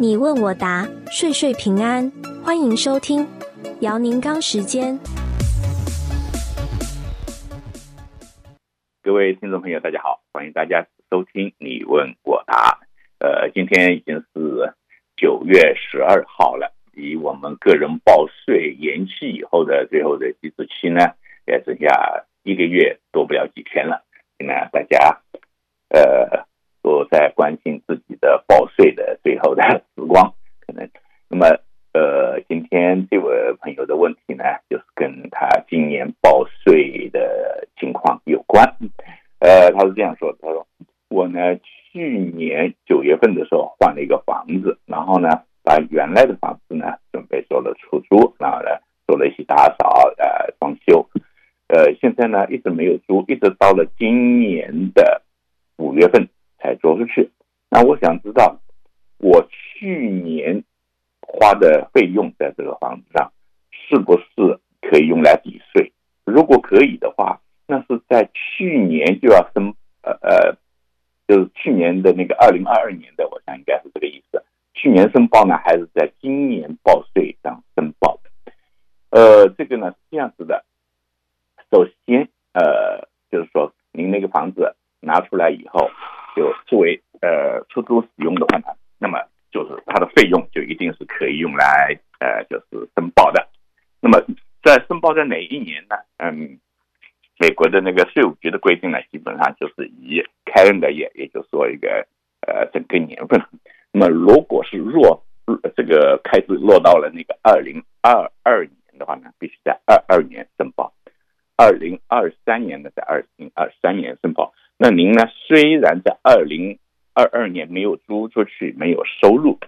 你问我答，岁岁平安。欢迎收听姚宁刚时间。各位听众朋友，大家好，欢迎大家收听你问我答。呃，今天已经是九月十二号了，离我们个人报税延期以后的最后的计时期呢，也剩下一个月多不了几天了。那大家呃都在关心自己的报税的最后的时光，可能那么呃，今天这位朋友的问题呢，就是跟他今年报税的情况有关。呃，他是这样说，他说我呢去年九月份的时候换了一个房子，然后呢把原来的房子呢准备做了出租，然后呢做了一些打扫呃装修。呃，现在呢，一直没有租，一直到了今年的五月份才租出去。那我想知道，我去年花的费用在这个房子上，是不是可以用来抵税？如果可以的话，那是在去年就要申，呃呃，就是去年的那个二零二二年的，我想应该是这个意思。去年申报呢，还是在今年报税上申报的？呃，这个呢是这样子的。首先，呃，就是说，您那个房子拿出来以后，就作为呃出租使用的话呢，那么就是它的费用就一定是可以用来呃就是申报的。那么在申报在哪一年呢？嗯，美国的那个税务局的规定呢，基本上就是以开恩的也，也就是说一个呃整个年份。那么如果是若这个开支落到了那个二零二二年的话呢，必须在二二年申报。二零二三年的在二零二三年申报，那您呢？虽然在二零二二年没有租出去，没有收入，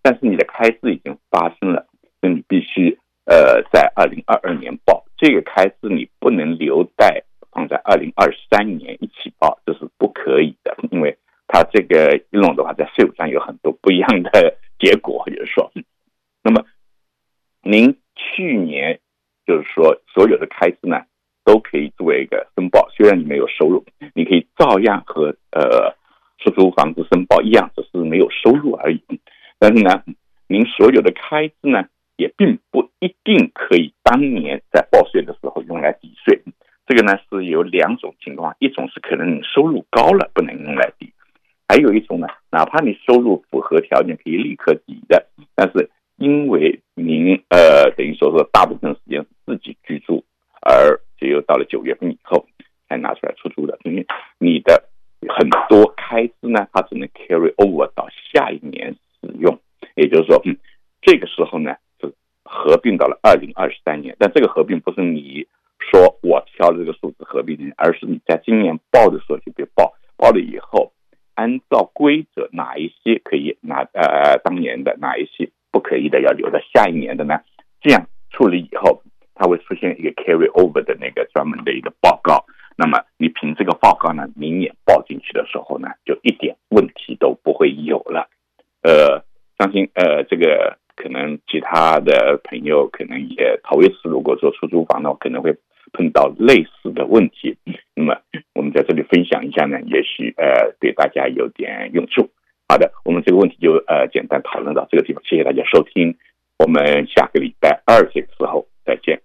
但是你的开支已经发生了，那你必须呃在二零二二年报这个开支，你不能留待放在二零二三年一起报，这是不可以的，因为它这个一弄的话，在税务上有很多不一样的结果，就是说，那么您去年就是说所有的开支呢？都可以作为一个申报，虽然你没有收入，你可以照样和呃出租房子申报一样，只是没有收入而已。但是呢，您所有的开支呢，也并不一定可以当年在报税的时候用来抵税。这个呢是有两种情况，一种是可能你收入高了不能用来抵，还有一种呢，哪怕你收入符合条件可以立刻抵的，但是因为您呃等于说是大部分时间自己居住而。只有到了九月份以后才拿出来出租的，因为你的很多开支呢，它只能 carry over 到下一年使用。也就是说，嗯，这个时候呢是合并到了二零二三年，但这个合并不是你说我挑这个数字合并的，而是你在今年报的时候就别报，报了以后按照规则哪一些可以拿呃当年的，哪一些不可以的要留在下一年的呢？这样处理以后。它会出现一个 carry over 的那个专门的一个报告，那么你凭这个报告呢，明年报进去的时候呢，就一点问题都不会有了。呃，相信呃这个可能其他的朋友可能也头一次，如果说出租房呢，可能会碰到类似的问题。那么我们在这里分享一下呢，也许呃对大家有点用处。好的，我们这个问题就呃简单讨论到这个地方，谢谢大家收听，我们下个礼拜二这个时候。再见。